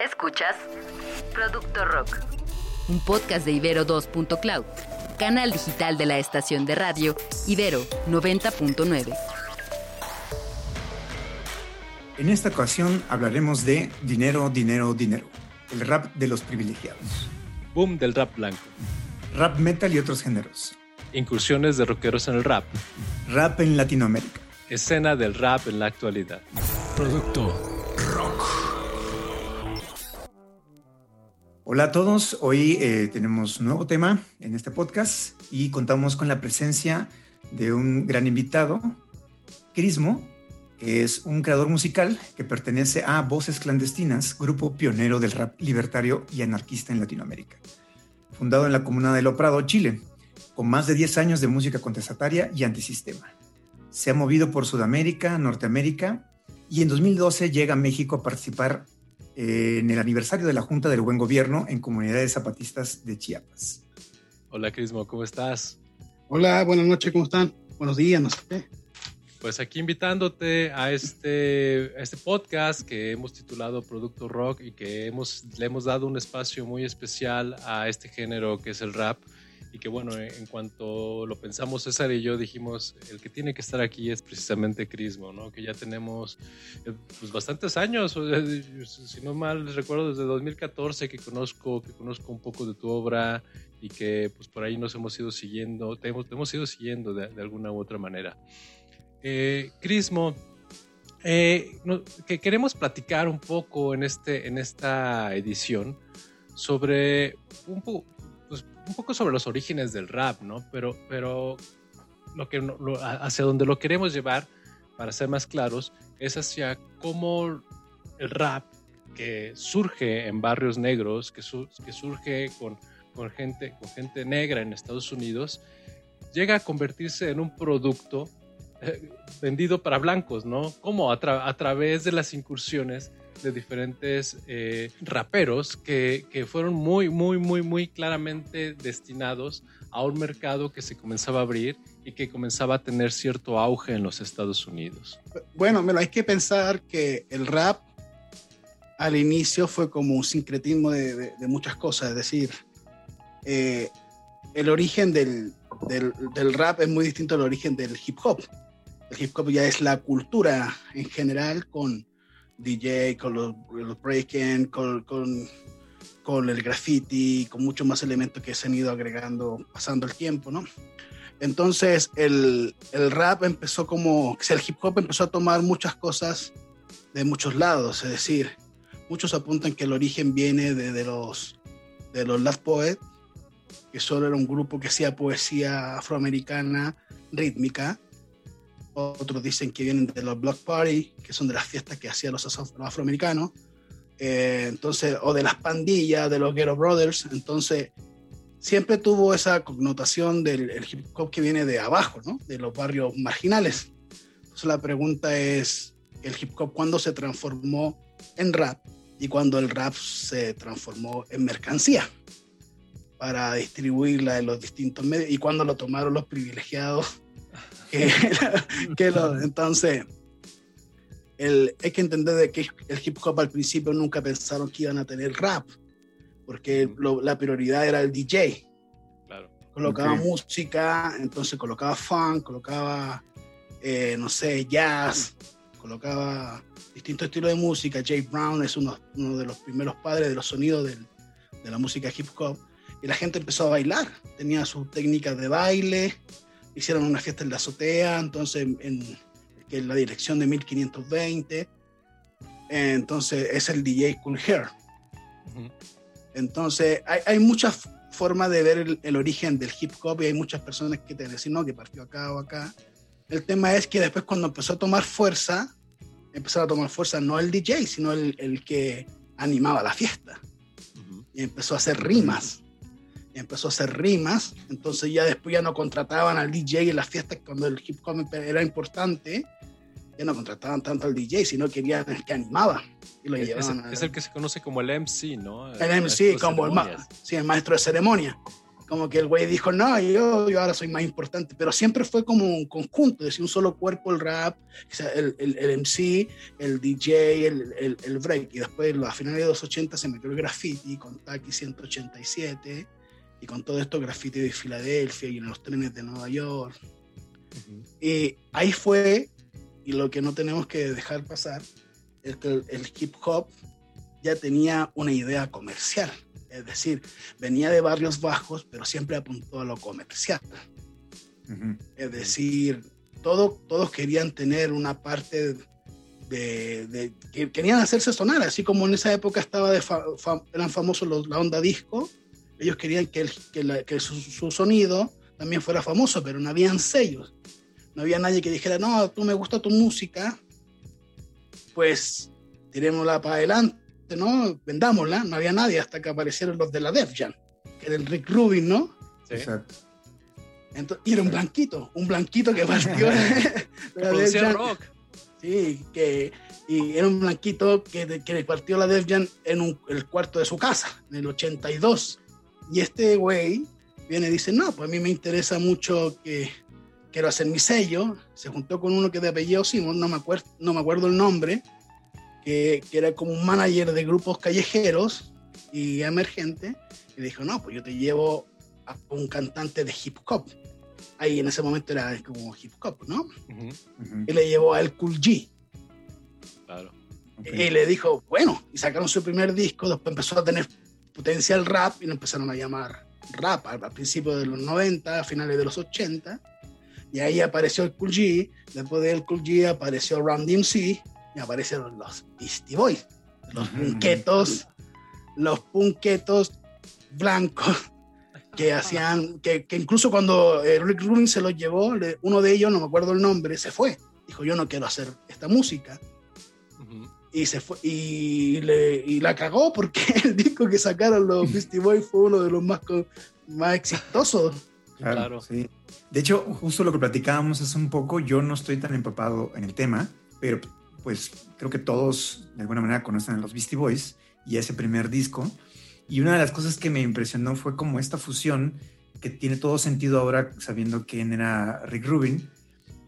Escuchas Producto Rock, un podcast de Ibero 2.cloud, canal digital de la estación de radio Ibero 90.9. En esta ocasión hablaremos de dinero, dinero, dinero, el rap de los privilegiados. Boom del rap blanco. Rap metal y otros géneros. Incursiones de rockeros en el rap. Rap en Latinoamérica. Escena del rap en la actualidad. Producto Hola a todos, hoy eh, tenemos un nuevo tema en este podcast y contamos con la presencia de un gran invitado, Crismo, que es un creador musical que pertenece a Voces Clandestinas, grupo pionero del rap libertario y anarquista en Latinoamérica. Fundado en la comuna de Loprado, Chile, con más de 10 años de música contestataria y antisistema. Se ha movido por Sudamérica, Norteamérica y en 2012 llega a México a participar en el aniversario de la Junta del Buen Gobierno en comunidades zapatistas de Chiapas. Hola Crismo, ¿cómo estás? Hola, buenas noches, ¿cómo están? Buenos días, no sé. Pues aquí invitándote a este, a este podcast que hemos titulado Producto Rock y que hemos, le hemos dado un espacio muy especial a este género que es el rap y que bueno, en cuanto lo pensamos César y yo dijimos, el que tiene que estar aquí es precisamente Crismo, ¿no? Que ya tenemos eh, pues bastantes años, si no mal recuerdo desde 2014 que conozco, que conozco un poco de tu obra y que pues por ahí nos hemos ido siguiendo, te hemos, te hemos ido siguiendo de, de alguna u otra manera. Eh, Crismo, eh, que queremos platicar un poco en, este, en esta edición sobre un, pues, un poco sobre los orígenes del rap, ¿no? Pero, pero lo que, lo, hacia donde lo queremos llevar, para ser más claros, es hacia cómo el rap que surge en barrios negros, que, su, que surge con, con, gente, con gente negra en Estados Unidos, llega a convertirse en un producto eh, vendido para blancos, ¿no? Como a, tra a, través de las incursiones de diferentes eh, raperos que, que, fueron muy, muy, muy, muy claramente destinados a un mercado que se comenzaba a abrir y que comenzaba a tener cierto auge en los Estados Unidos. Bueno, pero hay que pensar que el rap al inicio fue como un sincretismo de, de, de muchas cosas, es decir, eh, el origen del, del, del, rap es muy distinto al origen del hip hop. El hip hop ya es la cultura en general con DJ, con los, los breaking, con, con, el graffiti, con muchos más elementos que se han ido agregando pasando el tiempo, ¿no? Entonces el, el rap empezó como, el hip hop empezó a tomar muchas cosas de muchos lados, es decir, muchos apuntan que el origen viene de, de los, de los Last Poets, que solo era un grupo que hacía poesía afroamericana rítmica, otros dicen que vienen de los block party, que son de las fiestas que hacían los, afroamericanos, eh, entonces, o de las pandillas, de los Ghetto Brothers, entonces siempre tuvo esa connotación del hip hop que viene de abajo, ¿no? de los barrios marginales. Entonces la pregunta es, ¿el hip hop cuándo se transformó en rap y cuándo el rap se transformó en mercancía? para distribuirla en los distintos medios y cuándo lo tomaron los privilegiados que, que lo, entonces, el, hay que entender de que el hip hop al principio nunca pensaron que iban a tener rap, porque lo, la prioridad era el DJ. Claro. Colocaba okay. música, entonces colocaba funk, colocaba, eh, no sé, jazz, colocaba distintos estilos de música. Jay Brown es uno, uno de los primeros padres de los sonidos del, de la música hip hop. Y la gente empezó a bailar, tenía sus técnicas de baile, hicieron una fiesta en la azotea, entonces en, en la dirección de 1520. Entonces es el DJ Cool Hair. Uh -huh. Entonces hay, hay, muchas formas de ver el, el, origen del hip hop y hay muchas personas que te dicen, no, que partió acá o acá. El tema es que después cuando empezó a tomar fuerza, empezaron a tomar fuerza no el DJ, sino el, el que animaba la fiesta. Uh -huh. Y empezó a hacer rimas empezó a hacer rimas, entonces ya después ya no contrataban al DJ en las fiestas cuando el hip hop era importante, ya no contrataban tanto al DJ, sino querían el que animaba. Y lo es, llevaban es, el, es, el que se conoce como el MC, ¿no? El MC, como el, ma sí, el, maestro de ceremonia. como que el güey dijo, no, yo, yo ahora soy más importante, pero siempre fue como un conjunto, decir, un solo cuerpo el rap, el, el, el MC, el DJ, el, el, el, break, y después a finales de los 80 se metió el graffiti con Taki 187 y con todo esto graffiti de Filadelfia y en los trenes de Nueva York. Y ahí fue, y lo que no tenemos que dejar pasar, es que el hip hop ya tenía una idea comercial es decir, venía de barrios bajos, pero siempre apuntó a lo comercial. Es decir, todo, todos querían tener una parte de, que querían hacerse sonar, así como en esa época estaba de eran famosos los, la onda disco, ellos querían que, que, su, sonido también fuera famoso, pero no habían sellos. No había nadie que dijera, no, tú me gusta tu música, pues tirémosla para adelante ¿no? Vendámosla, no había nadie hasta que aparecieron los de la Def Jam, que era el Rick Rubin, ¿no? Exacto. Entonces, y era un blanquito, un blanquito que partió la Def Jam. rock. Sí, que y era un blanquito que, que partió la Def Jam en el cuarto de su casa, en el 82. Y este güey viene y dice, no, pues a mí me interesa mucho que quiero hacer mi sello. Se juntó con uno que de apellido Simon, no me acuerdo, no me acuerdo el nombre, que, era como un manager de grupos callejeros y emergente, y dijo, no, pues yo te llevo a un cantante de hip hop. Ahí en ese momento era como hip hop, ¿no? Y le llevó a El Cool G. Claro. Y le dijo, bueno, y sacaron su primer disco, después empezó a tener potencial rap y lo empezaron a llamar rap al, principio de los 90, a finales de los 80. Y ahí apareció el Cool G, después de El Cool G apareció Run DMC, y aparecen los Beastie Boys, los punquetos, los punquetos blancos que hacían, que, que incluso cuando eh, Rick Rubin se los llevó, uno de ellos, no me acuerdo el nombre, se fue. Dijo, yo no quiero hacer esta música. Y se fue, y, le, y la cagó porque el disco que sacaron los Beastie Boys fue uno de los más, más exitosos. Claro, sí. De hecho, justo lo que platicábamos hace un poco, yo no estoy tan empapado en el tema, pero pues creo que todos de alguna manera conocen a los Beastie Boys y ese primer disco. Y una de las cosas que me impresionó fue como esta fusión que tiene todo sentido ahora sabiendo quién era Rick Rubin,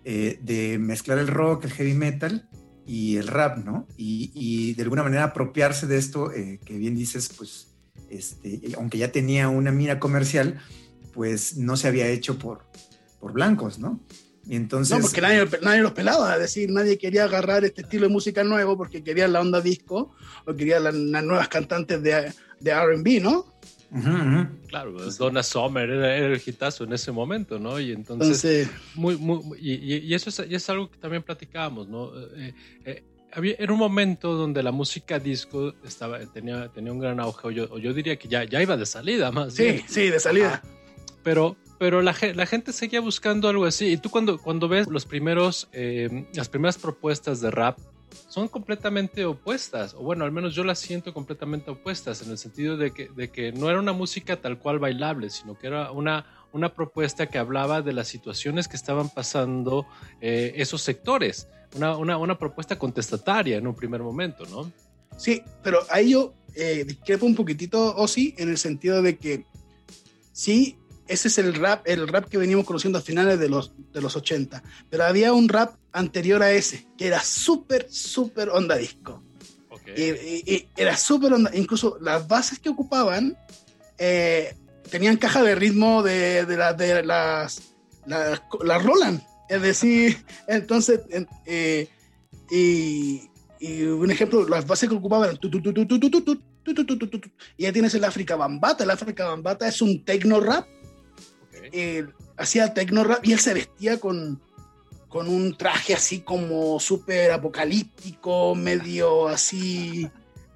eh, de mezclar el rock, el heavy metal y el rap, ¿no? Y, de alguna manera apropiarse de esto, eh, que bien dices, pues, este, aunque ya tenía una mira comercial, pues no se había hecho por, por blancos, ¿no? entonces, no, porque nadie, nadie, los pelaba, es decir, nadie quería agarrar este estilo de música nuevo porque quería la onda disco o quería las nuevas cantantes de, de RB, ¿no? Claro, pues, Donna Summer era, el hitazo en ese momento, ¿no? Y entonces, muy, muy, y, y, eso es, y es, algo que también platicábamos, ¿no? Eh, eh, había, era un momento donde la música disco estaba, tenía, tenía un gran auge, o yo, yo diría que ya, ya iba de salida más. Sí, sí, de salida. Pero, pero la, la, gente seguía buscando algo así. Y tú cuando, cuando ves los primeros, eh, las primeras propuestas de rap, son completamente opuestas, o bueno, al menos yo las siento completamente opuestas, en el sentido de que, de que no era una música tal cual bailable, sino que era una, una propuesta que hablaba de las situaciones que estaban pasando eh, esos sectores, una, una, una, propuesta contestataria en un primer momento, ¿no? Sí, pero ahí yo eh, discrepo un poquitito, o en el sentido de que sí ese es el rap, el rap que veníamos conociendo a finales de los, de los 80. Pero había un rap anterior a ese, que era súper, súper onda disco. Y, era súper onda, incluso las bases que ocupaban eh, tenían caja de ritmo de, de, de las, las, Roland. Es decir, entonces, eh, y, y, un ejemplo, las bases que ocupaban y ya tienes el África Bambata. El África Bambata es un techno rap eh, hacía tecno rap y él se vestía con, con un traje así como súper apocalíptico, medio así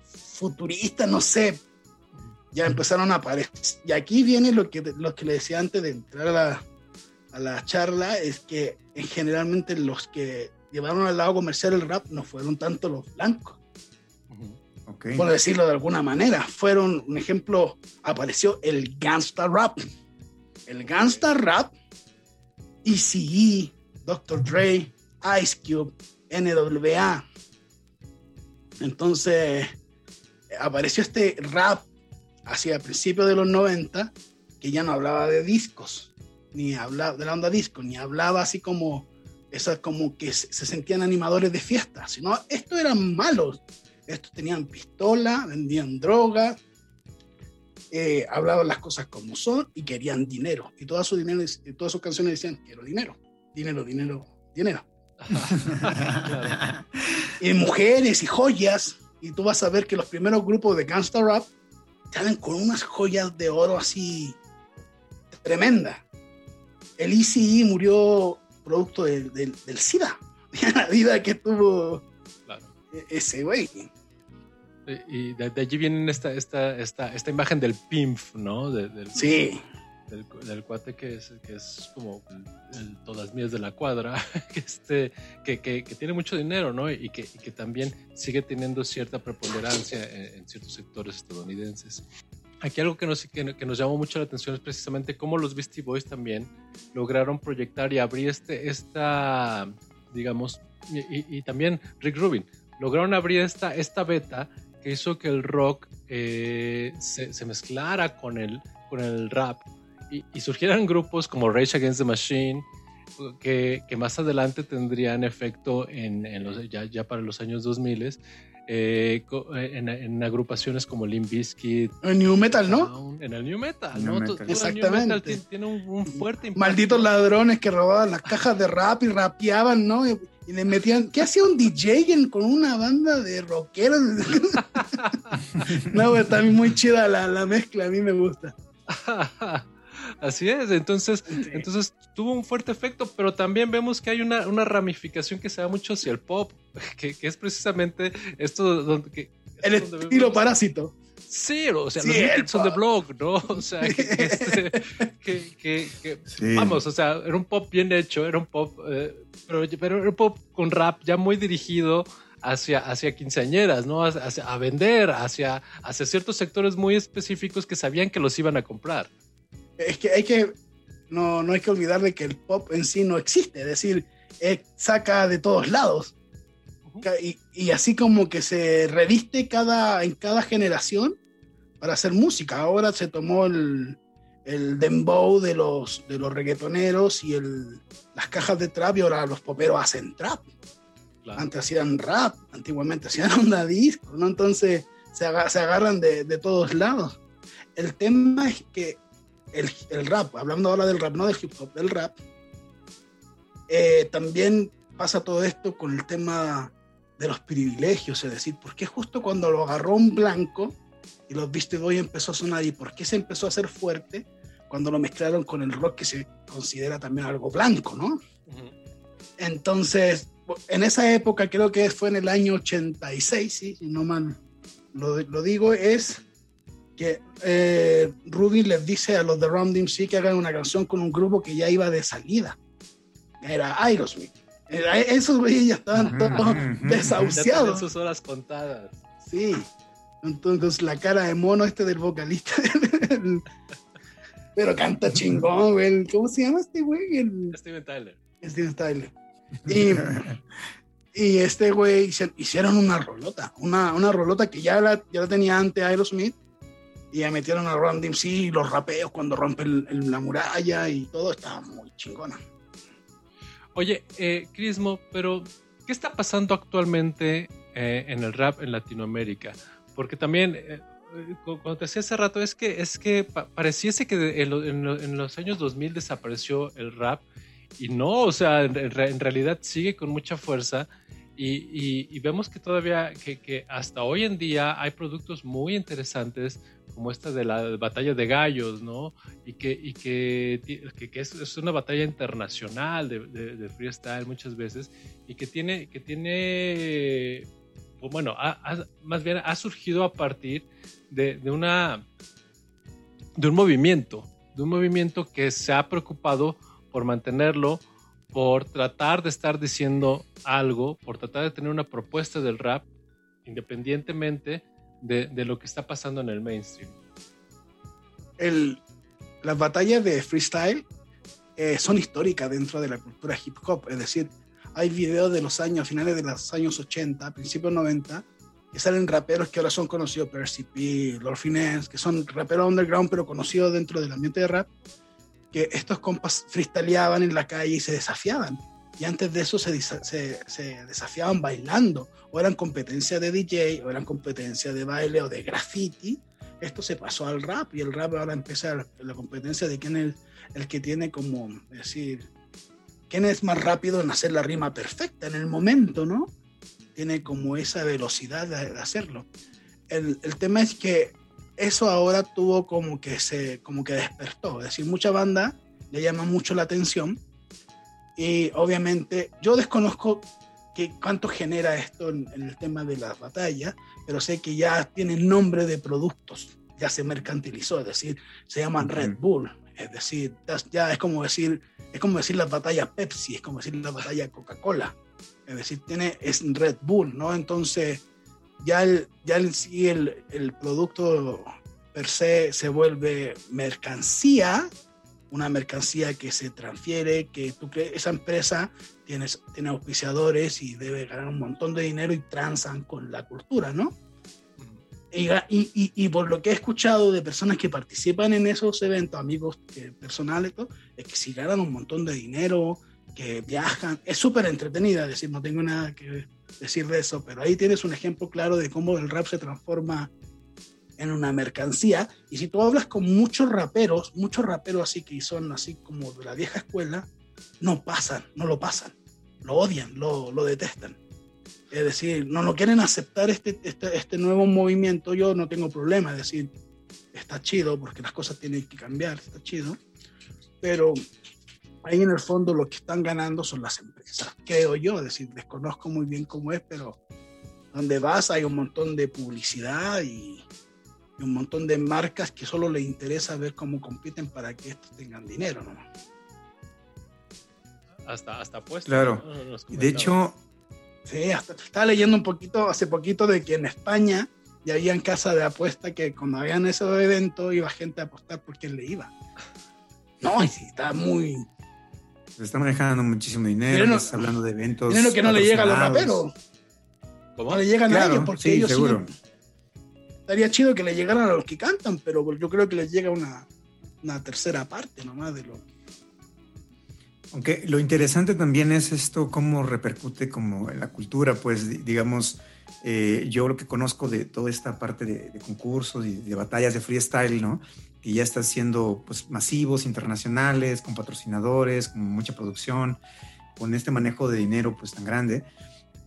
futurista, no sé. Ya empezaron a aparecer. Y aquí viene lo que, lo que le decía antes de entrar a la, a la charla, es que generalmente los que llevaron al lado comercial el rap no fueron tanto los blancos. Por decirlo de alguna manera, fueron, un ejemplo, apareció el gangsta rap el gangsta rap, ECE, Dr. Dre, Ice Cube, NWA. Entonces apareció este rap hacia principios de los 90, que ya no hablaba de discos, ni hablaba de la onda disco, ni hablaba así como, esa, como que se, sentían animadores de fiesta, sino estos eran malos. Estos tenían pistola, vendían droga, eh, hablaban las cosas como son y querían dinero. Y todas sus, dinero, todas sus canciones decían, quiero dinero, dinero, dinero, dinero. y mujeres y joyas. Y tú vas a ver que los primeros grupos de gangsta rap salen con unas joyas de oro así tremenda. El ECE murió producto del, del, SIDA, la vida que tuvo e-, ese güey. Y de, allí viene esta, esta, esta, esta imagen del pimp, ¿no? del, sí. Del, cuate que es, que es como el, todas mías de la cuadra, que, este, que, que, tiene mucho dinero, ¿no? Y que, que también sigue teniendo cierta preponderancia en, ciertos sectores estadounidenses. Aquí algo que nos, que, nos llamó mucho la atención es precisamente cómo los Beastie Boys también lograron proyectar y abrir este, esta, digamos, y, y también Rick Rubin, lograron abrir esta, esta beta que hizo que el rock eh, se, se, mezclara con el, con el rap y, surgieran grupos como Rage Against the Machine, que, que más adelante tendrían efecto en, en los, ya, ya, para los años 2000, eh, en, en, agrupaciones como Limp Bizkit. En New Metal, ¿no? En el New Metal, ¿no? Exactamente. New metal tiene, un, fuerte impacto. Malditos ladrones que robaban las cajas de rap y rapeaban, ¿no? Y, le metían. ¿Qué hacía un DJ con una banda de rockeros? no, está muy chida la, la mezcla, a mí me gusta. Así es, entonces, entonces tuvo un fuerte efecto, pero también vemos que hay una, una ramificación que se da mucho hacia el pop, que, que es precisamente esto donde... Que, el estilo parásito. Sí, o sea, los Kids on the Blog, ¿no? O sea, que, este, vamos, o sea, era un pop bien hecho, era un pop, eh, pero, pero, era un pop con rap ya muy dirigido hacia, hacia quinceañeras, ¿no? Hacia, a vender, hacia, hacia ciertos sectores muy específicos que sabían que los iban a comprar es que hay que, no, no hay que olvidar de que el pop en sí no existe, es decir, eh, saca de todos lados. Y, y, así como que se reviste cada, en cada generación para hacer música. Ahora se tomó el, el dembow de los, de los reggaetoneros y el, las cajas de trap y ahora los poperos hacen trap. Antes hacían rap, antiguamente hacían onda disco, ¿no? Entonces se, se agarran de, de, todos lados. El tema es que el, rap, hablando ahora del rap, no del hip hop, del rap, eh, también pasa todo esto con el tema de los privilegios, es decir, ¿por qué justo cuando lo agarró un blanco y los Beastie Boys empezó a sonar y por qué se empezó a hacer fuerte cuando lo mezclaron con el rock que se considera también algo blanco, ¿no? Entonces, en esa época, creo que fue en el año 86, si no mal lo, lo digo, es que eh, Ruby les dice a los de Ron DMC que hagan una canción con un grupo que ya iba de salida. Era Aerosmith. Esos güeyes ya estaban todos desahuciados. sus horas contadas. Sí. Entonces la cara de mono este del vocalista. Pero canta chingón, güey. ¿Cómo se llama este güey? Steven Tyler. Steven Tyler. Y, y este güey hicieron una rolota. Una, una rolota que ya la, ya la tenía antes Aerosmith y ya metieron a Ron DMC los rapeos cuando rompen la muralla y todo estaba muy chingona. Oye, eh, Crismo, pero ¿qué está pasando actualmente eh, en el rap en Latinoamérica? Porque también, eh, cuando te decía hace rato, es que, es que pareciese que en, los años 2000 desapareció el rap y no, o sea, en, en realidad sigue con mucha fuerza y, vemos que todavía, que, hasta hoy en día hay productos muy interesantes como esta de la batalla de gallos, ¿no? Y que, que, es, una batalla internacional de, freestyle muchas veces y que tiene, que tiene bueno, más bien ha surgido a partir de, de, una, de un movimiento, de un movimiento que se ha preocupado por mantenerlo por tratar de estar diciendo algo, por tratar de tener una propuesta del rap, independientemente de, lo que está pasando en el mainstream. El, las batallas de freestyle eh, son históricas dentro de la cultura hip hop, es decir, hay videos de los años, finales de los años 80, principios 90, que salen raperos que ahora son conocidos, Percy P, Lord Finesse, que son raperos underground pero conocidos dentro del ambiente de rap, que estos compas freestyleaban en la calle y se desafiaban. Y antes de eso se, se, se, desafiaban bailando, o eran competencia de DJ, o eran competencia de baile o de graffiti. Esto se pasó al rap y el rap ahora empieza la, la competencia de quién es el, el que tiene como, decir, quién es más rápido en hacer la rima perfecta en el momento, ¿no? Tiene como esa velocidad de, de hacerlo. El, el, tema es que eso ahora tuvo como que se, como que despertó, es decir, mucha banda le llama mucho la atención y obviamente yo desconozco que cuánto genera esto en, en el tema de las batallas, pero sé que ya tiene nombre de productos, ya se mercantilizó, es decir, se llaman Red Bull, es decir, ya es como decir, es como decir la batalla Pepsi, es como decir la batalla Coca-Cola. Es decir, tiene, es Red Bull, ¿no? Entonces, ya el, ya el, sí el, el producto per se se vuelve mercancía, una mercancía que se transfiere, que tú crees, esa empresa tiene, tiene auspiciadores y debe ganar un montón de dinero y transan con la cultura, ¿no? Y, y, y, por lo que he escuchado de personas que participan en esos eventos, amigos que, personales, todo, es que si ganan un montón de dinero, que viajan, es súper entretenida, es decir, no tengo nada que decir de eso, pero ahí tienes un ejemplo claro de cómo el rap se transforma en una mercancía. Y si tú hablas con muchos raperos, muchos raperos así que son así como de la vieja escuela, no pasan, no lo pasan, lo odian, lo, lo detestan. Es decir, no, no quieren aceptar este, este, este, nuevo movimiento, yo no tengo problema, es decir, está chido porque las cosas tienen que cambiar, está chido, pero ahí en el fondo lo que están ganando son las empresas, creo yo, es decir, desconozco muy bien cómo es, pero donde vas hay un montón de publicidad y, y un montón de marcas que solo les interesa ver cómo compiten para que estos tengan dinero, ¿no? Hasta, hasta puesto. Claro. ¿no? De hecho, Sí, hasta estaba leyendo un poquito, hace poquito, de que en España ya había en casa de apuesta que cuando habían esos eventos iba gente a apostar por quién le iba. No, y sí, está muy. Se está manejando muchísimo dinero, no, hablando de eventos. Dinero que no le llega a los raperos. ¿Cómo? No le llegan claro, a ellos porque sí, ellos seguro. Sí, estaría chido que le llegaran a los que cantan, pero yo creo que les llega una, una tercera parte nomás de lo que aunque lo interesante también es esto, cómo repercute como en la cultura, pues digamos, eh, yo lo que conozco de toda esta parte de, de, concursos y de batallas de freestyle, ¿no? Que ya está siendo pues masivos, internacionales, con patrocinadores, con mucha producción, con este manejo de dinero pues tan grande,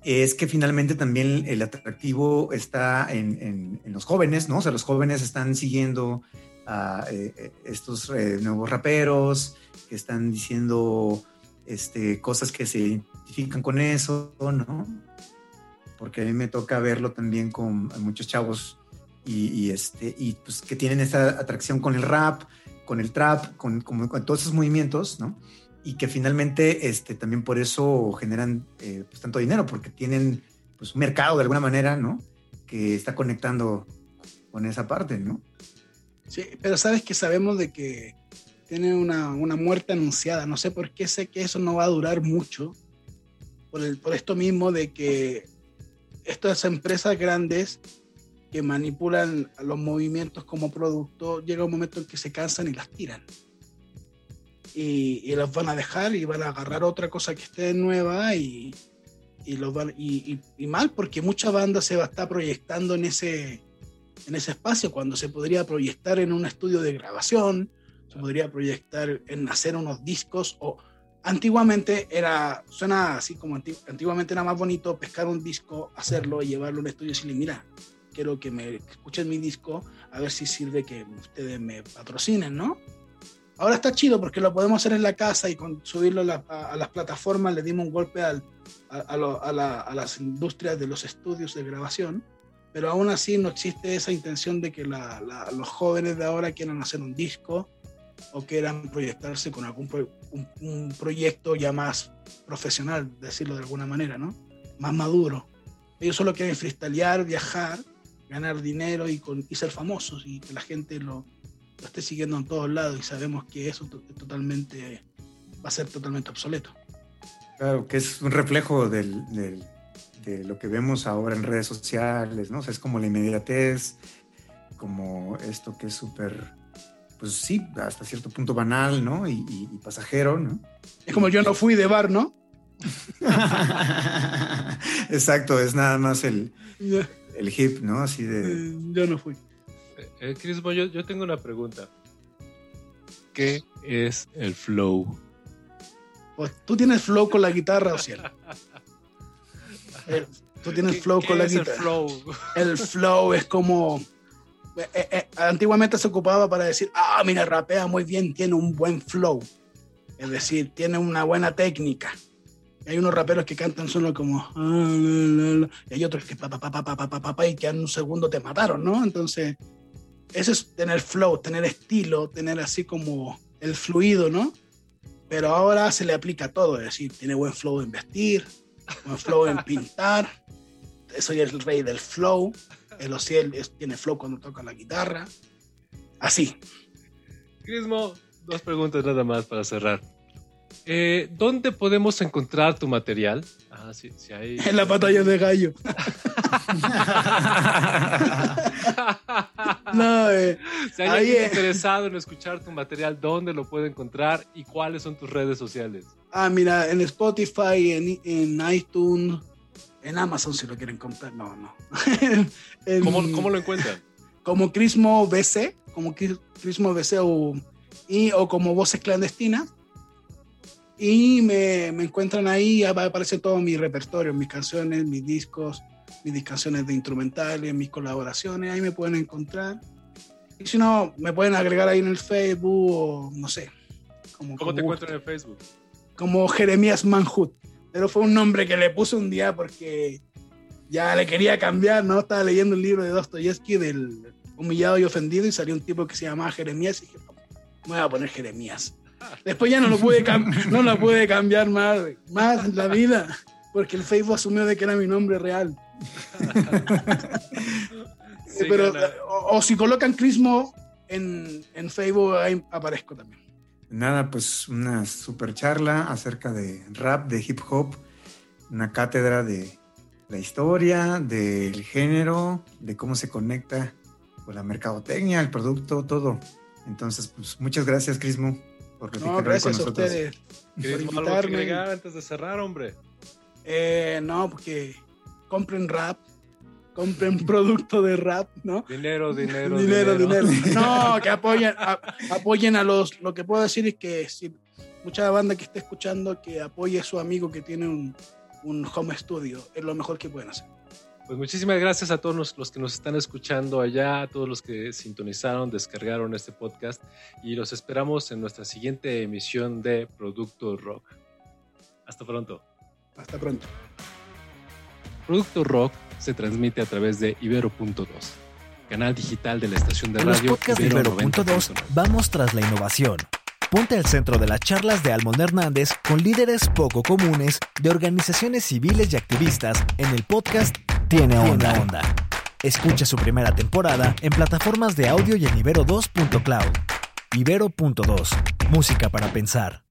es que finalmente también el atractivo está en, en, los jóvenes, ¿no? O sea, los jóvenes están siguiendo a eh, estos eh, nuevos raperos, que están diciendo este, cosas que se identifican con eso, ¿no? Porque a mí me toca verlo también con muchos chavos y, este, y pues que tienen esta atracción con el rap, con el trap, con, con, con todos esos movimientos, ¿no? Y que finalmente este, también por eso generan eh, pues, tanto dinero, porque tienen pues, un mercado de alguna manera, ¿no? Que está conectando con esa parte, ¿no? Sí, pero sabes que sabemos de que tiene una, una, muerte anunciada. No sé por qué sé que eso no va a durar mucho. Por, el, por esto mismo de que estas empresas grandes que manipulan los movimientos como producto, llega un momento en que se cansan y las tiran. Y, y las van a dejar y van a agarrar otra cosa que esté nueva y, y, los van, y, y, mal porque mucha banda se va a estar proyectando en ese, en ese espacio cuando se podría proyectar en un estudio de grabación, se podría proyectar en hacer unos discos o antiguamente era, suena así como antiguamente era más bonito pescar un disco, hacerlo y llevarlo a un estudio y decirle, mira, quiero que me escuchen mi disco, a ver si sirve que ustedes me patrocinen, ¿no? Ahora está chido porque lo podemos hacer en la casa y con subirlo a, la, a, a las plataformas le dimos un golpe a, las industrias de los estudios de grabación, pero aún así no existe esa intención de que los jóvenes de ahora quieran hacer un disco o quieran proyectarse con algún proyecto ya más profesional, decirlo de alguna manera, ¿no? Más maduro. Ellos solo quieren freestylear, viajar, ganar dinero y ser famosos y que la gente lo, lo, esté siguiendo en todos lados y sabemos que eso totalmente va a ser totalmente obsoleto. Claro, que es un reflejo del, del, de lo que vemos ahora en redes sociales, ¿no? O sea, es como la inmediatez, como esto que es súper, pues sí, hasta cierto punto banal, ¿no? Y, pasajero, ¿no? Es como yo no fui de bar, ¿no? Exacto, es nada más el, el hip, ¿no? Así de... Eh, yo no fui. Eh, Chris, yo, yo tengo una pregunta. ¿Qué es el flow? Pues tú tienes flow con la guitarra, o sea. tú tienes flow con la guitarra. El flow? el flow es como. Eh, eh, antiguamente se ocupaba para decir, ah, mira, rapea muy bien, tiene un buen flow. Es decir, tiene una buena técnica. hay unos raperos que cantan solo como. Ah, y hay otros que pa, pa, pa, pa, pa, y que en un segundo te mataron, ¿no? Entonces eso es tener flow, tener estilo, tener así como el fluido, ¿no? Pero ahora se le aplica todo, es decir, tiene buen flow en vestir, buen flow en pintar, soy el rey del flow, el Ociel tiene flow cuando toca la guitarra, así. Crismo, dos preguntas nada más para cerrar. Eh, ¿Dónde podemos encontrar tu material? Ah, sí, sí hay... En la batalla de gallo. no, eh, si hay alguien interesado en escuchar tu material, ¿dónde lo puede encontrar y cuáles son tus redes sociales? Ah, mira, en Spotify, en, en iTunes, en Amazon si lo quieren comprar. No, no. ¿Cómo, ¿Cómo, lo encuentran? Como Crismo BC, como Crismo BC o, y, o como Voces Clandestinas y me, me encuentran ahí, aparece todo mi repertorio, mis canciones, mis discos, mis canciones de instrumentales, mis colaboraciones, ahí me pueden encontrar. Y si no, me pueden agregar ahí en el Facebook o no sé. Como, ¿Cómo te encuentran en el Facebook? Como Jeremías Manhut. Pero fue un nombre que le puse un día porque ya le quería cambiar, ¿no? Estaba leyendo el libro de Dostoyevsky del humillado y ofendido y salió un tipo que se llamaba Jeremías y dije, me voy a poner Jeremías. Después ya no lo pude, no lo pude cambiar más, más en la vida, porque el Facebook asumió de que era mi nombre real. Pero, o, si colocan Crismo en, en Facebook, ahí aparezco también. Nada, pues una super charla acerca de rap, de hip hop, una cátedra de la historia, del género, de cómo se conecta con la mercadotecnia, el producto, todo. Entonces, pues muchas gracias, Crismo no, gracias a ustedes por invitarme. antes de cerrar, hombre? Eh, no, porque compren rap, compren producto de rap, ¿no? Dinero, dinero, dinero. Dinero, No, que apoyen a, apoyen a los... Lo que puedo decir es que si mucha banda que esté escuchando, que apoye a su amigo que tiene un, un home studio, es lo mejor que pueden hacer. Pues muchísimas gracias a todos los, que nos están escuchando allá, a todos los que sintonizaron, descargaron este podcast y los esperamos en nuestra siguiente emisión de Producto Rock. Hasta pronto. Hasta pronto. Producto Rock se transmite a través de Ibero.2, canal digital de la estación de radio. En Ibero de Ibero.2 vamos tras la innovación. Ponte al centro de las charlas de Almond Hernández con líderes poco comunes de organizaciones civiles y activistas en el podcast tiene onda. onda. Escucha su primera temporada en plataformas de audio y en ibero2.cloud. Ibero.2. Música para pensar.